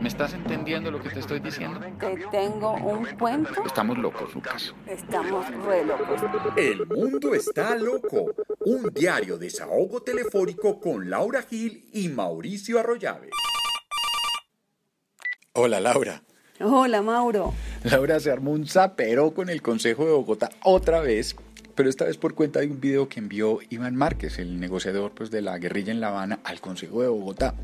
¿Me estás entendiendo lo que te estoy diciendo? Te tengo un cuento. Estamos locos, Lucas. Estamos re locos. El mundo está loco. Un diario desahogo telefónico con Laura Gil y Mauricio Arroyave. Hola, Laura. Hola, Mauro. Laura se armó un zapero con el Consejo de Bogotá otra vez, pero esta vez por cuenta de un video que envió Iván Márquez, el negociador pues, de la guerrilla en La Habana, al Consejo de Bogotá.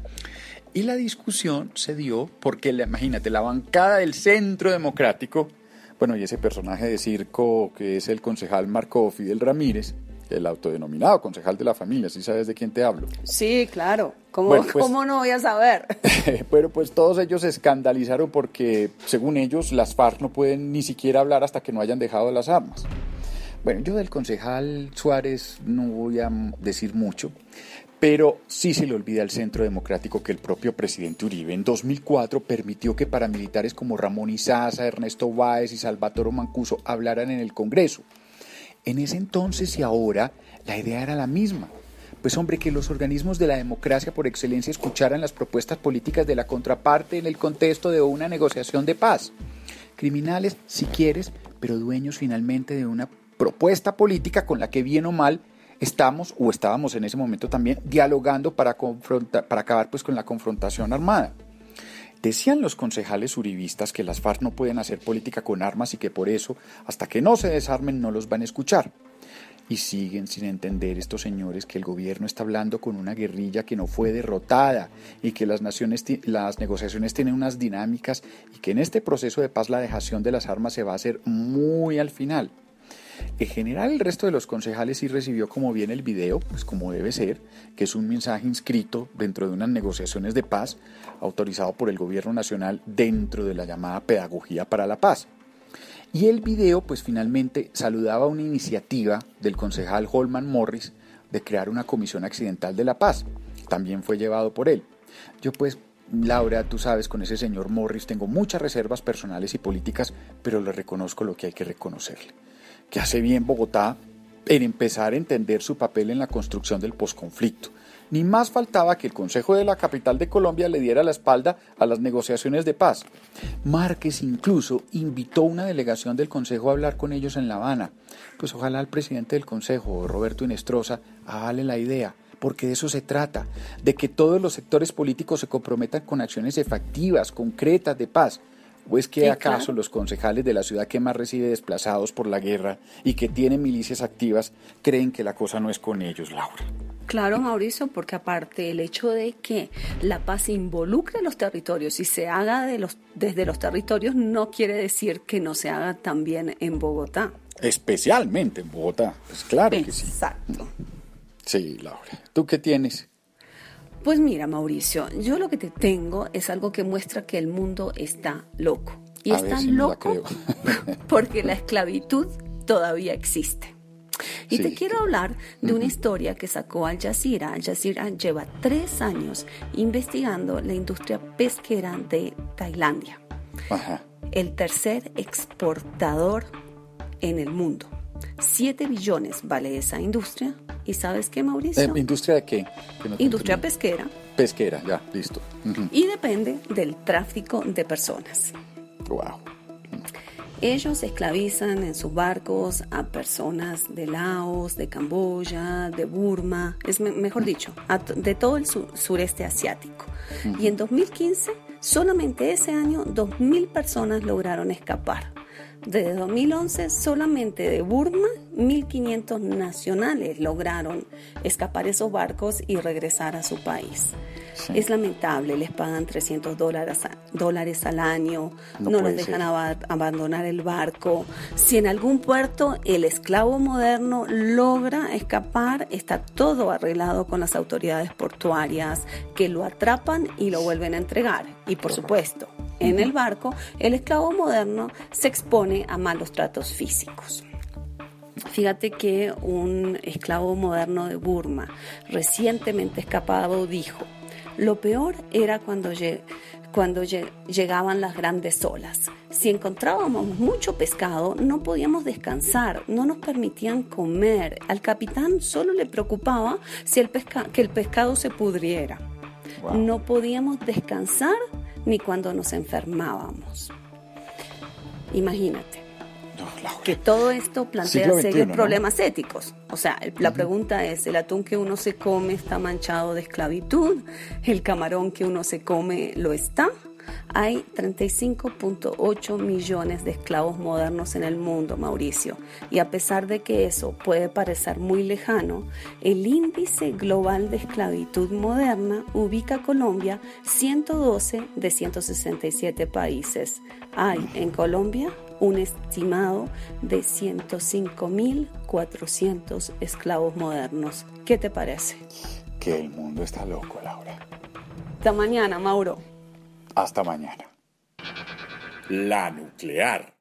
Y la discusión se dio porque, imagínate, la bancada del Centro Democrático, bueno, y ese personaje de circo que es el concejal Marco Fidel Ramírez, el autodenominado concejal de la familia, si sabes de quién te hablo. Sí, claro. ¿Cómo, Bueno, pues- ¿cómo no voy a saber? Pero pues todos ellos se escandalizaron porque, según ellos, las FARC no pueden ni siquiera hablar hasta que no hayan dejado las armas. Bueno, yo del concejal Suárez no voy a decir mucho, pero sí se le olvida al Centro Democrático que el propio presidente Uribe en 2004 permitió que paramilitares como Ramón Izaza, Ernesto Báez y Salvatore Mancuso hablaran en el Congreso. En ese entonces y ahora la idea era la misma. Pues hombre, que los organismos de la democracia por excelencia escucharan las propuestas políticas de la contraparte en el contexto de una negociación de paz. Criminales, si quieres, pero dueños finalmente de una propuesta política con la que bien o mal estamos o estábamos en ese momento también dialogando para, para acabar pues con la confrontación armada. Decían los concejales uribistas que las FARC no pueden hacer política con armas y que por eso, hasta que no se desarmen, no los van a escuchar. Y siguen sin entender estos señores que el gobierno está hablando con una guerrilla que no fue derrotada y que las, naciones, las negociaciones tienen unas dinámicas y que en este proceso de paz la dejación de las armas se va a hacer muy al final. En general, el resto de los concejales sí recibió como bien el video, pues como debe ser, que es un mensaje inscrito dentro de unas negociaciones de paz, autorizado por el gobierno nacional dentro de la llamada Pedagogía para la Paz. Y el video, pues finalmente saludaba una iniciativa del concejal Holman Morris de crear una comisión accidental de la paz. También fue llevado por él. Yo pues, Laura, tú sabes, con ese señor Morris tengo muchas reservas personales y políticas, pero le reconozco lo que hay que reconocerle. Que hace bien Bogotá en empezar a entender su papel en la construcción del posconflicto. Ni más faltaba que el Consejo de la capital de Colombia le diera la espalda a las negociaciones de paz. Márquez incluso invitó una delegación del Consejo a hablar con ellos en La Habana. Pues ojalá el presidente del Consejo, Roberto Inestrosa, avale la idea, porque de eso se trata, de que todos los sectores políticos se comprometan con acciones efectivas, concretas de paz. ¿O es que Sí, acaso claro. los concejales de la ciudad que más recibe desplazados por la guerra y que tienen milicias activas creen que la cosa no es con ellos, Laura? Claro, Mauricio, porque aparte el hecho de que la paz involucre a los territorios y se haga de los, desde los territorios no quiere decir que no se haga también en Bogotá. Especialmente en Bogotá. Pues claro que sí. Exacto. Sí, Laura. ¿Tú qué tienes? Pues mira, Mauricio, yo lo que te tengo es algo que muestra que el mundo está loco. Y A está si la loco porque la esclavitud todavía existe. Y Sí, te quiero hablar de una historia que sacó Al Jazeera. Al Jazeera lleva tres años investigando la industria pesquera de Tailandia, Ajá. el tercer exportador en el mundo. 7 billones vale esa industria. ¿Y sabes qué, Mauricio? Eh, ¿Industria de qué? No industria pesquera. Pesquera, ya, listo. Y depende del tráfico de personas. Wow. Ellos esclavizan en sus barcos a personas de Laos, de Camboya, de Burma, es me- mejor dicho, de todo el su- sureste asiático. Y en 2015, solamente ese año, 2.000 personas lograron escapar. Desde 2011, solamente de Burma, 1.500 nacionales lograron escapar esos barcos y regresar a su país. Sí. Es lamentable, les pagan 300 dólares, al año, No les dejan abandonar el barco. Si en algún puerto el esclavo moderno logra escapar, está todo arreglado con las autoridades portuarias que lo atrapan y lo vuelven a entregar. Y por supuesto, en el barco, el esclavo moderno se expone a malos tratos físicos. Fíjate que un esclavo moderno de Burma, recientemente escapado, dijo, lo peor era cuando, cuando lle- llegaban las grandes olas. Si encontrábamos mucho pescado, no podíamos descansar, no nos permitían comer. Al capitán solo le preocupaba si el que el pescado se pudriera. Wow. No podíamos descansar ni cuando nos enfermábamos. Imagínate. que todo esto plantea serios problemas éticos. O sea, la pregunta es, ¿el atún que uno se come está manchado de esclavitud? ¿El camarón que uno se come lo está? Hay 35.8 millones de esclavos modernos en el mundo, Mauricio, y a pesar de que eso puede parecer muy lejano, el índice global de esclavitud moderna ubica a Colombia 112 de 167 países. Hay en Colombia un estimado de 105.400 esclavos modernos. ¿Qué te parece? Que el mundo está loco, Laura. Hasta mañana, Mauro. Hasta mañana. La nuclear.